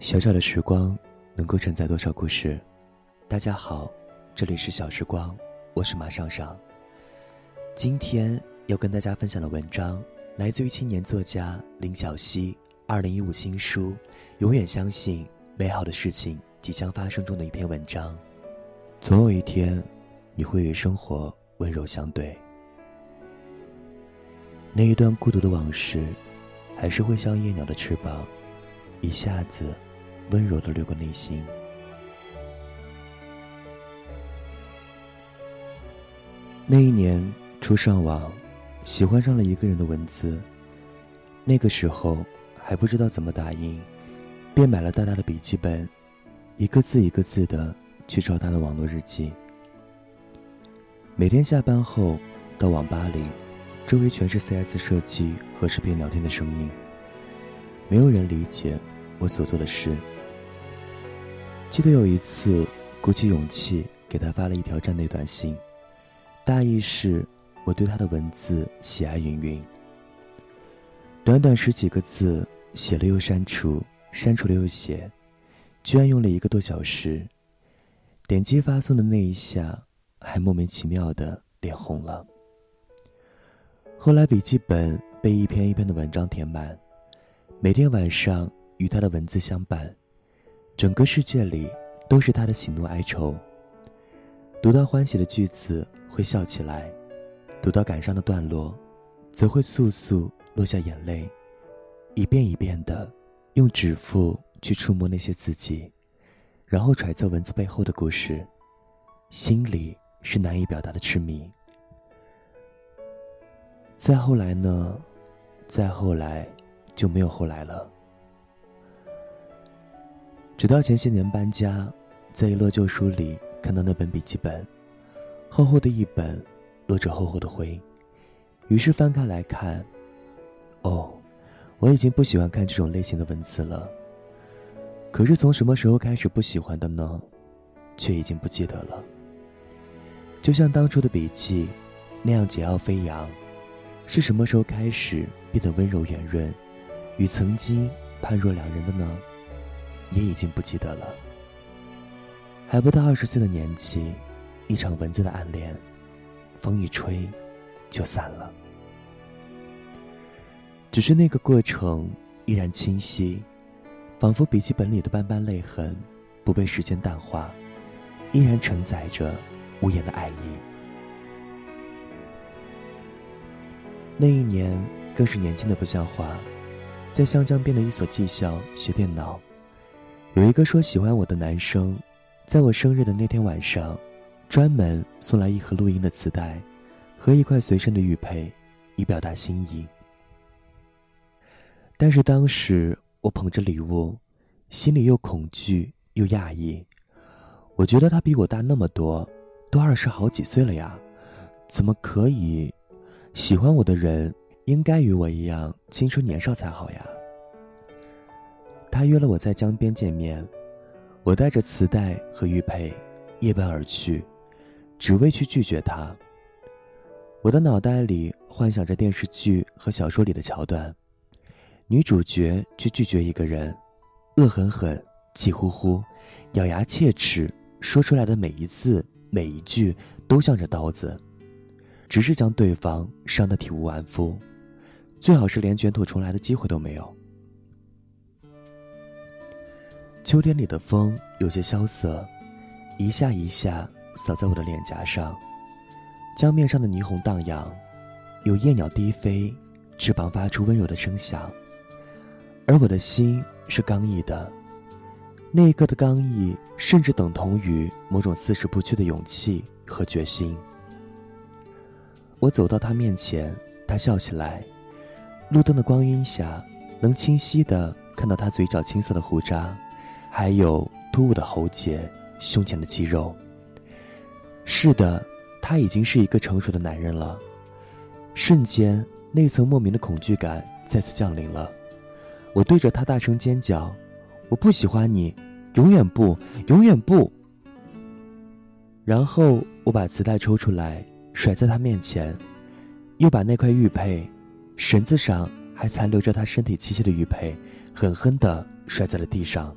小小的时光，能够承载多少故事？大家好，这里是小时光，我是马上上。今天要跟大家分享的文章，来自于青年作家林小溪二零一五新书《永远相信美好的事情即将发生》中的一篇文章。总有一天，你会与生活温柔相对。那一段孤独的往事，还是会像夜鸟的翅膀，一下子。温柔的掠过内心。那一年初上网，喜欢上了一个人的文字。那个时候还不知道怎么打印，便买了大大的笔记本，一个字一个字的去抄他的网络日记。每天下班后到网吧里，周围全是 CS 设计和视频聊天的声音，没有人理解我所做的事。记得有一次，鼓起勇气给他发了一条站内短信，大意是我对他的文字喜爱云云。短短十几个字，写了又删除，删除了又写，居然用了一个多小时。点击发送的那一下，还莫名其妙的脸红了。后来笔记本被一篇一篇的文章填满，每天晚上与他的文字相伴。整个世界里都是他的喜怒哀愁。读到欢喜的句子会笑起来，读到感伤的段落，则会簌簌落下眼泪，一遍一遍的用指腹去触摸那些字迹，然后揣测文字背后的故事，心里是难以表达的痴迷。再后来呢？再后来，就没有后来了。直到前些年搬家，在一摞旧书里看到那本笔记本，厚厚的一本，落着厚厚的灰，于是翻开来看。哦，我已经不喜欢看这种类型的文字了。可是从什么时候开始不喜欢的呢？却已经不记得了。就像当初的笔记，那样桀骜飞扬，是什么时候开始变得温柔圆润，与曾经判若两人的呢？也已经不记得了。还不到二十岁的年纪，一场文字的暗恋，风一吹，就散了。只是那个过程依然清晰，仿佛笔记本里的斑斑泪痕，不被时间淡化，依然承载着无言的爱意。那一年更是年轻的不像话，在湘江边的一所技校学电脑。有一个说喜欢我的男生，在我生日的那天晚上，专门送来一盒录音的磁带，和一块随身的玉佩，以表达心意。但是当时我捧着礼物，心里又恐惧又讶异。我觉得他比我大那么多，都二十好几岁了呀，怎么可以？喜欢我的人应该与我一样青春年少才好呀。他约了我在江边见面，我带着磁带和玉佩，夜奔而去，只为去拒绝他。我的脑袋里幻想着电视剧和小说里的桥段，女主角去拒绝一个人，恶狠狠、气呼呼、咬牙切齿，说出来的每一字每一句都像着刀子，只是将对方伤得体无完肤，最好是连卷土重来的机会都没有。秋天里的风有些萧瑟，一下一下扫在我的脸颊上，江面上的霓虹荡漾，有夜鸟低飞，翅膀发出温柔的声响。而我的心是刚毅的，那一刻的刚毅，甚至等同于某种四十不屈的勇气和决心。我走到他面前，他笑起来，路灯的光晕下，能清晰的看到他嘴角青涩的胡渣。还有突兀的喉结，胸前的肌肉。是的，他已经是一个成熟的男人了。瞬间，那层莫名的恐惧感再次降临了。我对着他大声尖叫：“我不喜欢你，永远不，永远不！”然后我把磁带抽出来，甩在他面前，又把那块玉佩，绳子上还残留着他身体气息的玉佩，狠狠地摔在了地上。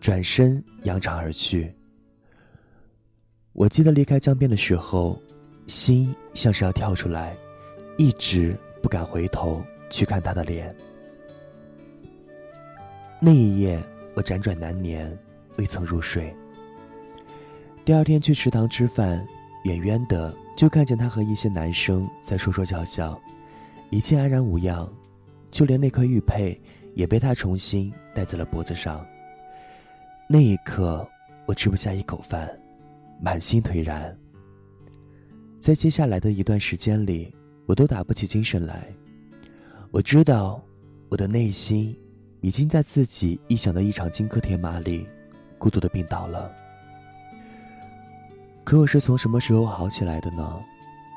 转身扬长而去。我记得离开江边的时候，心像是要跳出来，一直不敢回头去看他的脸。那一夜，我辗转难眠，未曾入睡。第二天去食堂吃饭，远远的就看见他和一些男生在说说笑笑，一切安然无恙，就连那颗玉佩也被他重新戴在了脖子上。那一刻，我吃不下一口饭，满心颓然。在接下来的一段时间里，我都打不起精神来。我知道，我的内心。已经在自己臆想的一场金戈铁马里，孤独的病倒了。可我是从什么时候好起来的呢？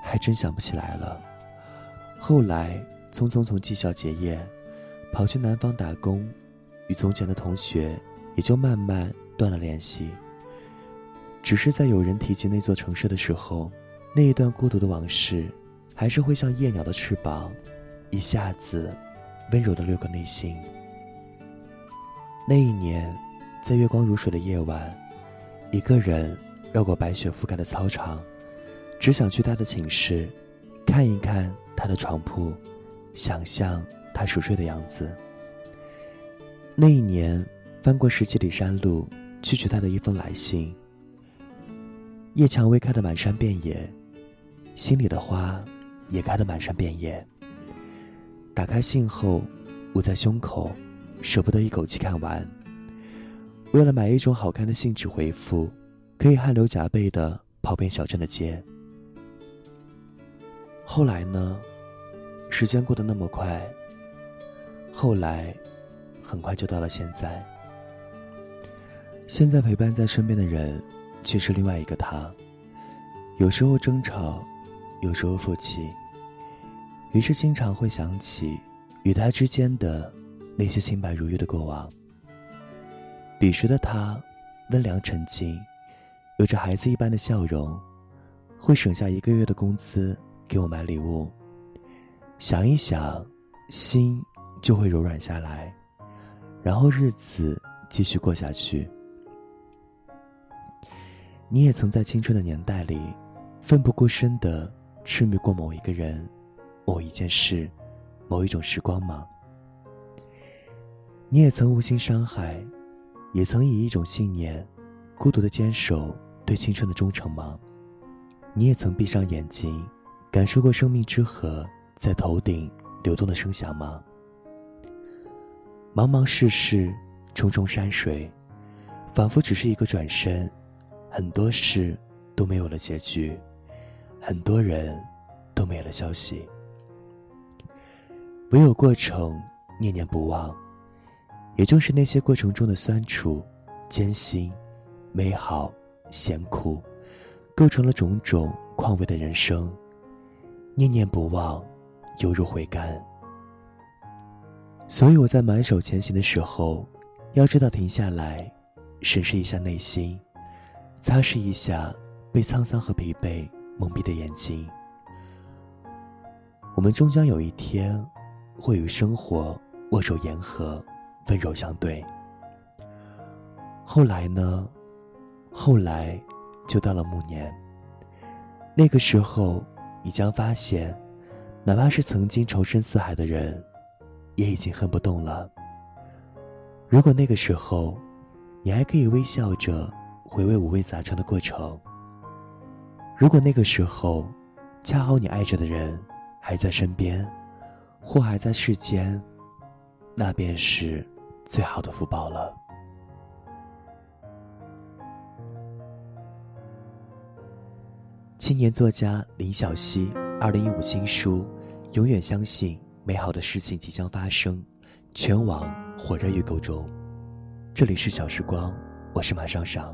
还真想不起来了。后来匆匆从技校结业，跑去南方打工，与从前的同学也就慢慢断了联系。只是在有人提及那座城市的时候，那一段孤独的往事，还是会像夜鸟的翅膀，一下子温柔的掠过内心。那一年，在月光如水的夜晚，一个人绕过白雪覆盖的操场，只想去他的寝室，看一看他的床铺，想象他熟睡的样子。那一年，翻过十几里山路去取他的一封来信。叶蔷薇开得满山遍野，心里的花也开得满山遍野。打开信后，捂在胸口。舍不得一口气看完。为了买一种好看的信纸回复，可以汗流浃背的跑遍小镇的街。后来呢？时间过得那么快。后来，很快就到了现在。现在陪伴在身边的人，却是另外一个他。有时候争吵，有时候负气。于是经常会想起与他之间的。那些清白如玉的过往。彼时的他，温良沉静，有着孩子一般的笑容，会省下一个月的工资给我买礼物。想一想，心就会柔软下来，然后日子继续过下去。你也曾在青春的年代里，奋不顾身的痴迷过某一个人、某一件事、某一种时光吗？你也曾无心伤害，也曾以一种信念，孤独的坚守对青春的忠诚吗？你也曾闭上眼睛，感受过生命之河在头顶流动的声响吗？茫茫世事，重重山水，仿佛只是一个转身，很多事都没有了结局，很多人都没了消息，唯有过程念念不忘。也正是那些过程中的酸楚、艰辛、美好、咸苦，构成了种种况味的人生。念念不忘，犹如回甘。所以我在满手前行的时候，要知道停下来，审视一下内心，擦拭一下被沧桑和疲惫蒙蔽的眼睛。我们终将有一天，会与生活握手言和。温柔相对。后来呢？后来，就到了暮年。那个时候，你将发现，哪怕是曾经仇深似海的人，也已经恨不动了。如果那个时候，你还可以微笑着回味五味杂陈的过程；如果那个时候，恰好你爱着的人还在身边，或还在世间，那便是。最好的福报了。青年作家林小溪二零一五新书《永远相信美好的事情即将发生》，全网火热预购中。这里是小时光，我是马尚尚，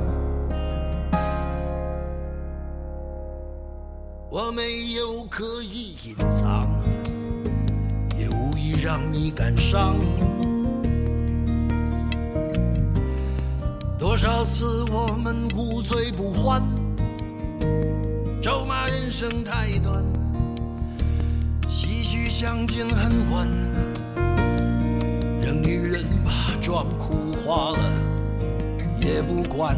我没有刻意隐藏，也无意让你感伤。多少次我们无醉不欢，咒骂人生太短。唏嘘相见恨晚，让女人把妆哭花了也不管。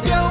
out.